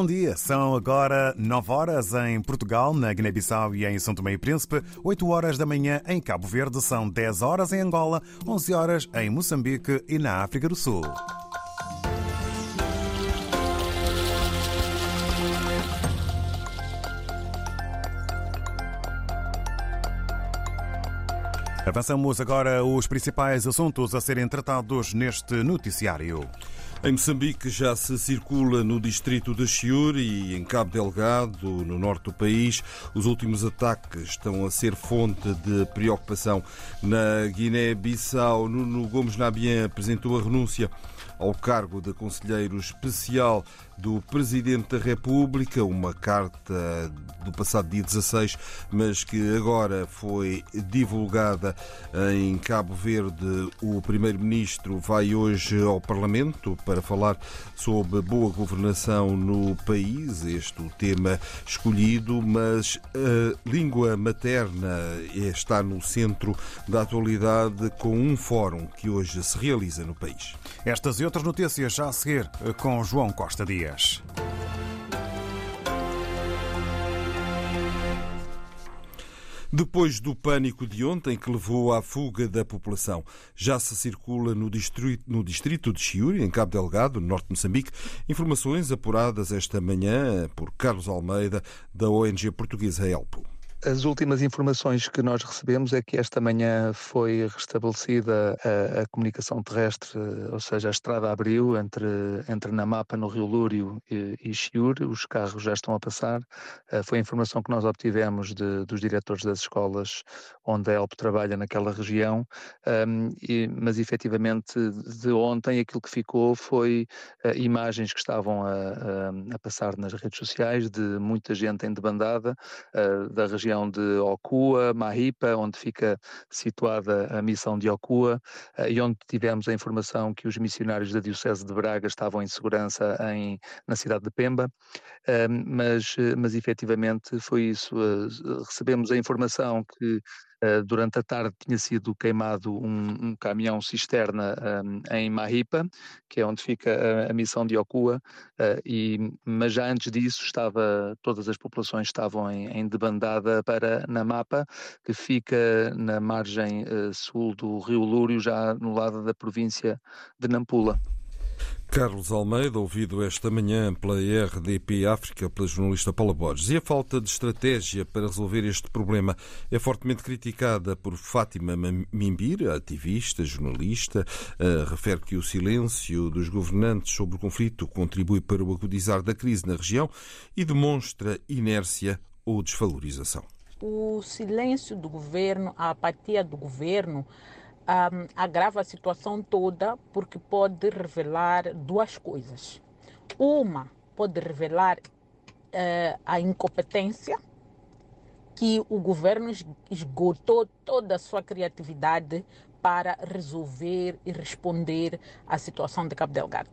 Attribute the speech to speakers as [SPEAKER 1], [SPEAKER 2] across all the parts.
[SPEAKER 1] bom dia. São agora 9 horas em Portugal, na Guiné-Bissau e em São Tomé e Príncipe, 8 horas da manhã em Cabo Verde, são 10 horas em Angola, 11 horas em Moçambique e na África do Sul. Avançamos agora os principais assuntos a serem tratados neste noticiário.
[SPEAKER 2] Em Moçambique já se circula no distrito de Chiure e em Cabo Delgado, no norte do país. Os últimos ataques estão a ser fonte de preocupação. Na Guiné-Bissau, Nuno Gomes Nabian apresentou a renúncia ao cargo de conselheiro especial do Presidente da República, uma carta do passado dia 16, mas que agora foi divulgada em Cabo Verde. O Primeiro-Ministro vai hoje ao Parlamento para falar sobre boa governação no país, este o tema escolhido, mas a língua materna está no centro da atualidade com um fórum que hoje se realiza no país.
[SPEAKER 1] Estas e outras notícias já a seguir com João Costa Dias.
[SPEAKER 2] Depois do pânico de ontem que levou à fuga da população, já se circula no distrito, no distrito de Chiuri, em Cabo Delgado, no norte de Moçambique, informações apuradas esta manhã por Carlos Almeida, da ONG portuguesa Elpo.
[SPEAKER 3] As últimas informações que nós recebemos é que esta manhã foi restabelecida a, a, comunicação terrestre, ou seja, a estrada abriu entre, entre Namapa, no Rio Lúrio, e, e os carros já estão a passar. Uh, foi a informação que nós obtivemos de, dos diretores das escolas onde a ELP trabalha naquela região, um, e, mas efetivamente de ontem aquilo que ficou foi uh, imagens que estavam a, a, a, passar nas redes sociais de muita gente em debandada uh, da região região de Okua, Mahipa, onde fica situada a missão de Okua, eh, e onde tivemos a informação que os missionários da Diocese de Braga estavam em segurança em, na cidade de Pemba, mas, eh, mas efetivamente foi isso. Eh, recebemos a informação que Uh, durante a tarde tinha sido queimado um, um caminhão cisterna um, em Mahipa, que é onde fica a, a missão de Okua, uh, e, mas já antes disso estava, todas as populações estavam em, em debandada para Namapa, que fica na margem uh, sul do rio Lúrio, já no lado da província de Nampula.
[SPEAKER 2] Carlos Almeida, ouvido esta manhã pela RDP África, pela jornalista Paula Borges. E a falta de estratégia para resolver este problema é fortemente criticada por Fátima Mimbir, ativista, jornalista. Uh, refere que o silêncio dos governantes sobre o conflito contribui para o agudizar da crise na região e demonstra inércia ou desvalorização.
[SPEAKER 4] O silêncio do governo, a apatia do governo, um, agrava a situação toda porque pode revelar duas coisas. Uma, pode revelar uh, a incompetência, que o governo esgotou toda a sua criatividade para resolver e responder à situação de Cabo Delgado,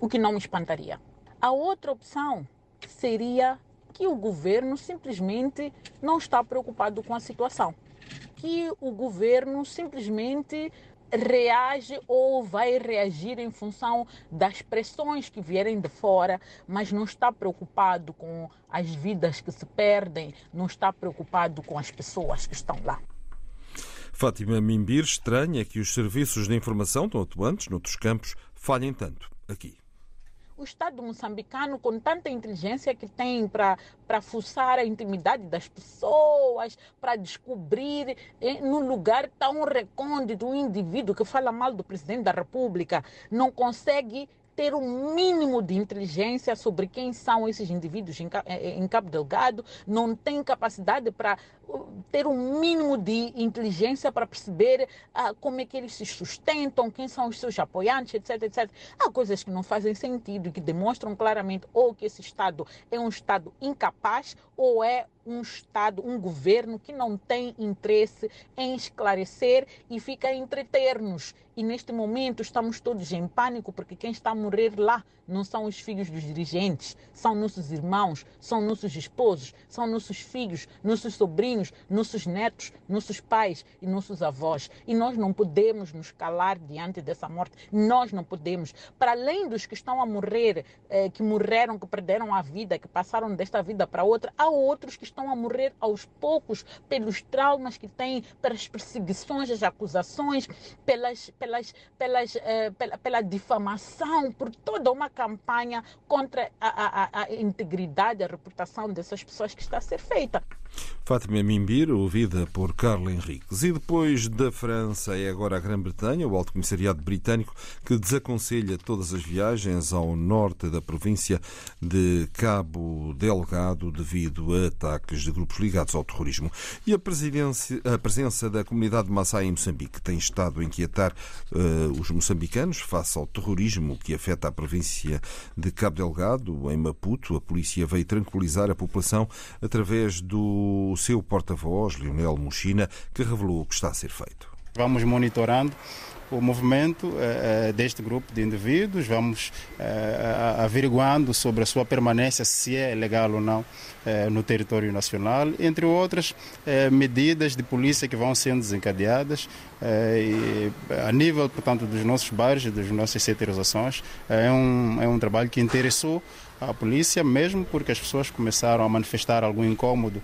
[SPEAKER 4] o que não me espantaria. A outra opção seria que o governo simplesmente não está preocupado com a situação que o governo simplesmente reage ou vai reagir em função das pressões que vierem de fora, mas não está preocupado com as vidas que se perdem, não está preocupado com as pessoas que estão lá.
[SPEAKER 2] Fátima Mimbir estranha que os serviços de informação tão atuantes noutros campos falhem tanto aqui
[SPEAKER 4] o Estado moçambicano, com tanta inteligência que tem para fuçar a intimidade das pessoas, para descobrir em, num lugar tão recôndito um indivíduo que fala mal do presidente da República, não consegue ter um mínimo de inteligência sobre quem são esses indivíduos em, em Cabo Delgado, não tem capacidade para uh, ter um mínimo de inteligência para perceber uh, como é que eles se sustentam, quem são os seus apoiantes, etc, etc. Há coisas que não fazem sentido e que demonstram claramente ou que esse Estado é um Estado incapaz ou é um Estado, um governo que não tem interesse em esclarecer e fica a entreter-nos. E neste momento estamos todos em pânico porque quem está a morrer lá não são os filhos dos dirigentes, são nossos irmãos, são nossos esposos, são nossos filhos, nossos sobrinhos, nossos netos, nossos pais e nossos avós. E nós não podemos nos calar diante dessa morte. Nós não podemos. Para além dos que estão a morrer, eh, que morreram, que perderam a vida, que passaram desta vida para outra, há outros que estão a morrer aos poucos pelos traumas que têm, pelas perseguições, as acusações, pelas, pelas, pelas, eh, pela, pela difamação, por toda uma campanha contra a, a, a integridade, a reputação dessas pessoas que está a ser feita.
[SPEAKER 2] Fátima Mimbir, ouvida por Carla Henriques. E depois da França é agora a Grã-Bretanha, o Alto Comissariado Britânico, que desaconselha todas as viagens ao norte da província de Cabo Delgado devido a ataques de grupos ligados ao terrorismo. E a, a presença da comunidade Maasai em Moçambique tem estado a inquietar uh, os moçambicanos face ao terrorismo que afeta a província de Cabo Delgado, em Maputo. A polícia veio tranquilizar a população através do seu porta-voz, Lionel Mochina, que revelou o que está a ser feito.
[SPEAKER 5] Vamos monitorando o movimento uh, deste grupo de indivíduos, vamos uh, averiguando sobre a sua permanência, se é legal ou não uh, no território nacional, entre outras medidas de polícia que vão sendo desencadeadas e, a nível, portanto, dos nossos bairros, das nossas setorizações. É um, é um trabalho que interessou a polícia, mesmo porque as pessoas começaram a manifestar algum incômodo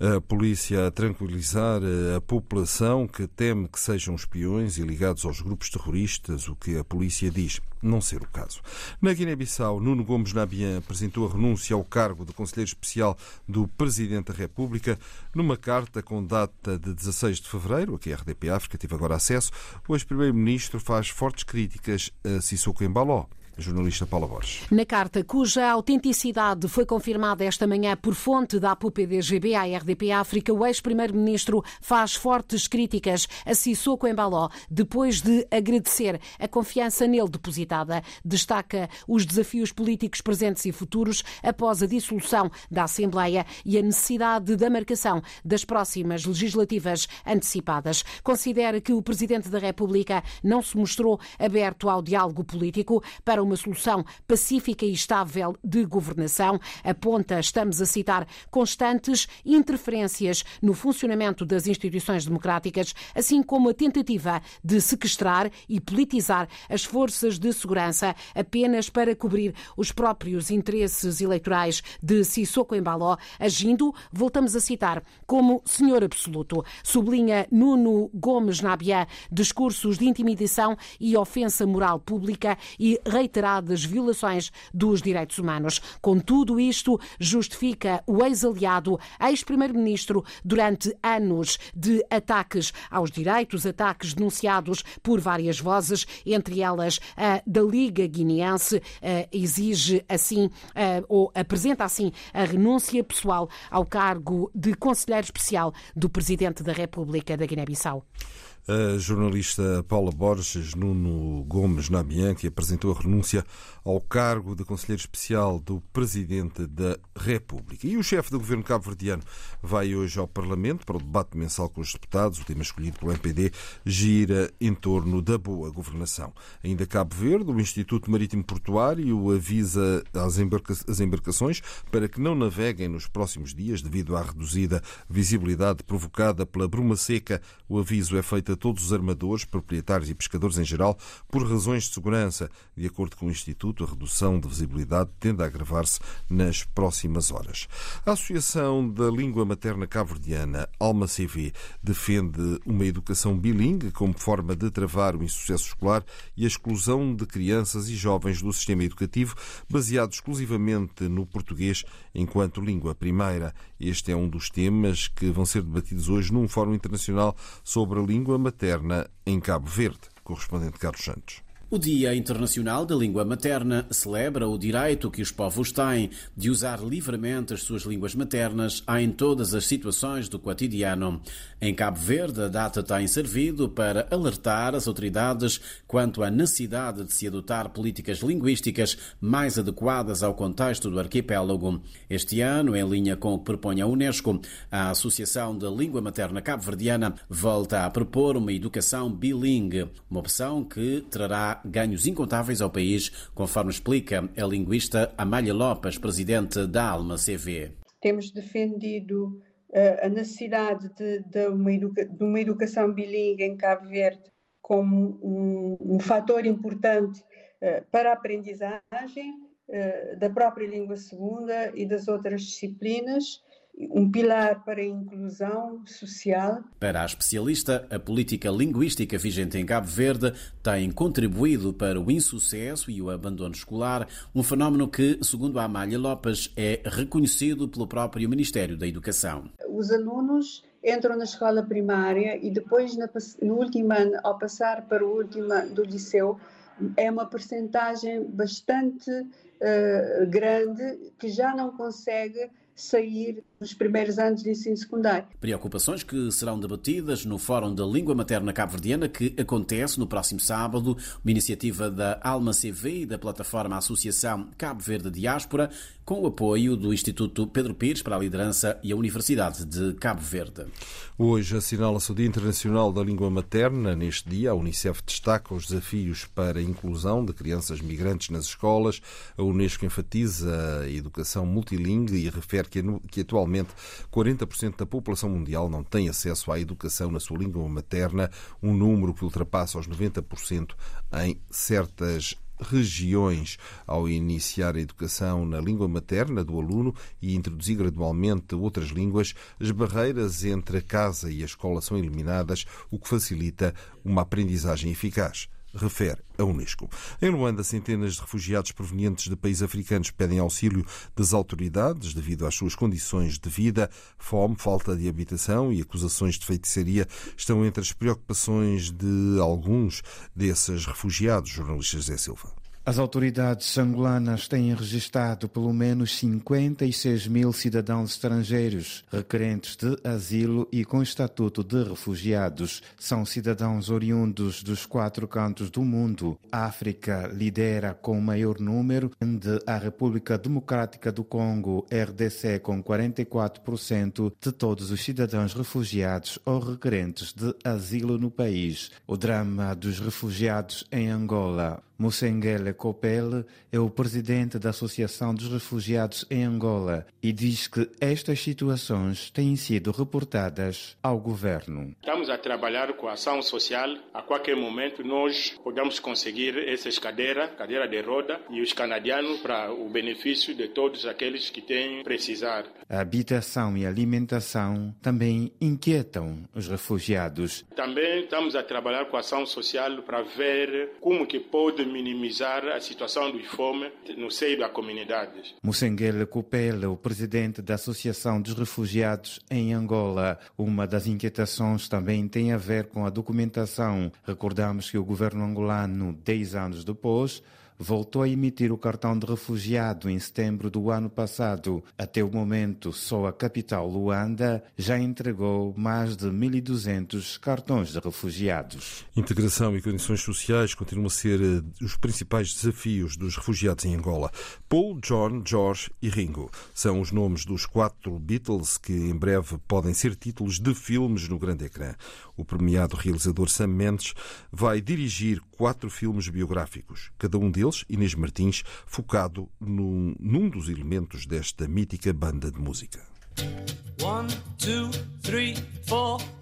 [SPEAKER 2] a polícia a tranquilizar a população que teme que sejam espiões e ligados aos grupos terroristas, o que a polícia diz não ser o caso. Na Guiné-Bissau, Nuno Gomes Nabian apresentou a renúncia ao cargo de Conselheiro Especial do Presidente da República numa carta com data de 16 de fevereiro, a que a RDP África teve agora acesso. O ex-primeiro-ministro faz fortes críticas a Sissoko Embaló jornalista Paula Borges.
[SPEAKER 6] Na carta, cuja autenticidade foi confirmada esta manhã por fonte da APU-PDGB à RDP África, o ex-primeiro-ministro faz fortes críticas a Sissoko Embaló depois de agradecer a confiança nele depositada. Destaca os desafios políticos presentes e futuros após a dissolução da Assembleia e a necessidade da marcação das próximas legislativas antecipadas. Considera que o Presidente da República não se mostrou aberto ao diálogo político para uma solução pacífica e estável de governação. Aponta, estamos a citar, constantes interferências no funcionamento das instituições democráticas, assim como a tentativa de sequestrar e politizar as forças de segurança apenas para cobrir os próprios interesses eleitorais de Sissoko Embaló, agindo, voltamos a citar, como senhor absoluto. Sublinha Nuno Gomes Nabian discursos de intimidação e ofensa moral pública e reitera reiteradas violações dos direitos humanos. Com tudo isto, justifica o ex-aliado, ex-primeiro-ministro, durante anos de ataques aos direitos, ataques denunciados por várias vozes, entre elas a da Liga Guineense, eh, exige assim, eh, ou apresenta assim, a renúncia pessoal ao cargo de conselheiro especial do Presidente da República da Guiné-Bissau.
[SPEAKER 2] A jornalista Paula Borges, Nuno Gomes Namian, que apresentou a renúncia ao cargo de Conselheiro Especial do Presidente da República. E o chefe do governo cabo-verdiano vai hoje ao Parlamento para o debate mensal com os deputados. O tema escolhido pelo MPD gira em torno da boa governação. Ainda Cabo Verde, o Instituto Marítimo Portuário avisa as embarcações para que não naveguem nos próximos dias devido à reduzida visibilidade provocada pela bruma seca. O aviso é feito todos os armadores, proprietários e pescadores em geral, por razões de segurança. De acordo com o Instituto, a redução de visibilidade tende a agravar-se nas próximas horas. A Associação da Língua Materna Cabo-Verdiana, Alma CV, defende uma educação bilingue como forma de travar o insucesso escolar e a exclusão de crianças e jovens do sistema educativo baseado exclusivamente no português enquanto língua primeira. Este é um dos temas que vão ser debatidos hoje num Fórum Internacional sobre a Língua Materna em Cabo Verde. Correspondente Carlos Santos.
[SPEAKER 7] O Dia Internacional da Língua Materna celebra o direito que os povos têm de usar livremente as suas línguas maternas em todas as situações do cotidiano. Em Cabo Verde, a data tem servido para alertar as autoridades quanto à necessidade de se adotar políticas linguísticas mais adequadas ao contexto do arquipélago. Este ano, em linha com o que propõe a Unesco, a Associação da Língua Materna Cabo-Verdiana volta a propor uma educação bilingue, uma opção que trará ganhos incontáveis ao país, conforme explica a linguista Amália Lopes, presidente da Alma CV.
[SPEAKER 8] Temos defendido uh, a necessidade de, de, uma de, uma educação bilingue em Cabo Verde como um, um fator importante uh, para a aprendizagem uh, da própria língua segunda e das outras disciplinas um pilar para a inclusão social.
[SPEAKER 7] Para a especialista, a política linguística vigente em Cabo Verde tem contribuído para o insucesso e o abandono escolar, um fenómeno que, segundo a Amália Lopes, é reconhecido pelo próprio Ministério da Educação.
[SPEAKER 8] Os alunos entram na escola primária e depois, no último ano, ao passar para o último ano do liceu, é uma percentagem bastante uh, grande que já não consegue sair nos primeiros anos de ensino secundário.
[SPEAKER 7] Preocupações que serão debatidas no Fórum da Língua Materna Cabo-Verdiana, que acontece no próximo sábado, uma iniciativa da Alma CV e da plataforma Associação Cabo Verde Diáspora, com o apoio do Instituto Pedro Pires para a Liderança e a Universidade de Cabo Verde.
[SPEAKER 2] Hoje assinala-se o Dia Internacional da Língua Materna. Neste dia, a Unicef destaca os desafios para a inclusão de crianças migrantes nas escolas. A Unesco enfatiza a educação multilingue e refere que atualmente 40% da população mundial não tem acesso à educação na sua língua materna, um número que ultrapassa os 90% em certas regiões. Ao iniciar a educação na língua materna do aluno e introduzir gradualmente outras línguas, as barreiras entre a casa e a escola são eliminadas, o que facilita uma aprendizagem eficaz refere a Unesco. Em Luanda, centenas de refugiados provenientes de países africanos pedem auxílio das autoridades devido às suas condições de vida. Fome, falta de habitação e acusações de feitiçaria estão entre as preocupações de alguns desses refugiados, jornalistas Zé Silva.
[SPEAKER 9] As autoridades angolanas têm registrado pelo menos 56 mil cidadãos estrangeiros requerentes de asilo e com estatuto de refugiados. São cidadãos oriundos dos quatro cantos do mundo. A África lidera com o maior número, de a República Democrática do Congo, RDC, com 44% de todos os cidadãos refugiados ou requerentes de asilo no país. O drama dos refugiados em Angola Moussengele Copel é o presidente da Associação dos Refugiados em Angola e diz que estas situações têm sido reportadas ao governo.
[SPEAKER 10] Estamos a trabalhar com a ação social. A qualquer momento nós podemos conseguir essas cadeiras, cadeira de roda e os canadianos para o benefício de todos aqueles que têm precisar.
[SPEAKER 9] A habitação e alimentação também inquietam os refugiados.
[SPEAKER 10] Também estamos a trabalhar com a ação social para ver como que pode minimizar a situação de fome no seio da comunidade.
[SPEAKER 9] Mussengele Cupela, o presidente da Associação dos Refugiados em Angola. Uma das inquietações também tem a ver com a documentação. Recordamos que o governo angolano, 10 anos depois, voltou a emitir o cartão de refugiado em setembro do ano passado. Até o momento, só a capital Luanda já entregou mais de 1.200 cartões de refugiados.
[SPEAKER 2] Integração e condições sociais continuam a ser eh, os principais desafios dos refugiados em Angola. Paul, John, George e Ringo são os nomes dos quatro Beatles que em breve podem ser títulos de filmes no grande ecrã. O premiado realizador Sam Mendes vai dirigir quatro filmes biográficos, cada um deles, Inês Martins, focado num, num dos elementos desta mítica banda de música.
[SPEAKER 11] One, two, three,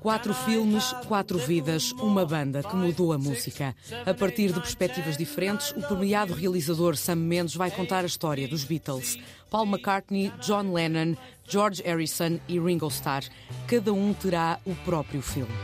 [SPEAKER 11] quatro filmes, quatro vidas, uma banda que mudou a música. A partir de perspectivas diferentes, o premiado realizador Sam Mendes vai contar a história dos Beatles. Paul McCartney, John Lennon, George Harrison e Ringo Starr. Cada um terá o próprio filme.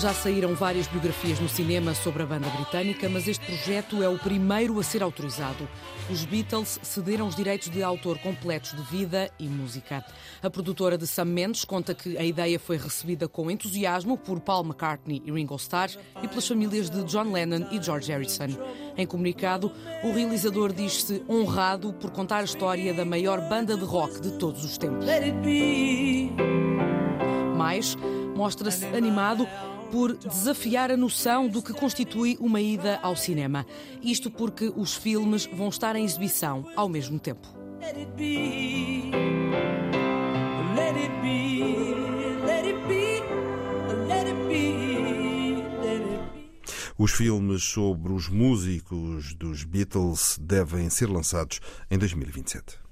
[SPEAKER 11] Já saíram várias biografias no cinema sobre a banda britânica, mas este projeto é o primeiro a ser autorizado. Os Beatles cederam os direitos de autor completos de vida e música. A produtora de Sam Mendes conta que a ideia foi recebida com entusiasmo por Paul McCartney e Ringo Starr e pelas famílias de John Lennon e George Harrison. Em comunicado, o realizador diz-se honrado por contar a história da maior banda de rock de todos os tempos. Mais, mostra-se animado por desafiar a noção do que constitui uma ida ao cinema. Isto porque os filmes vão estar em exibição ao mesmo tempo.
[SPEAKER 2] Os filmes sobre os músicos dos Beatles devem ser lançados em 2027.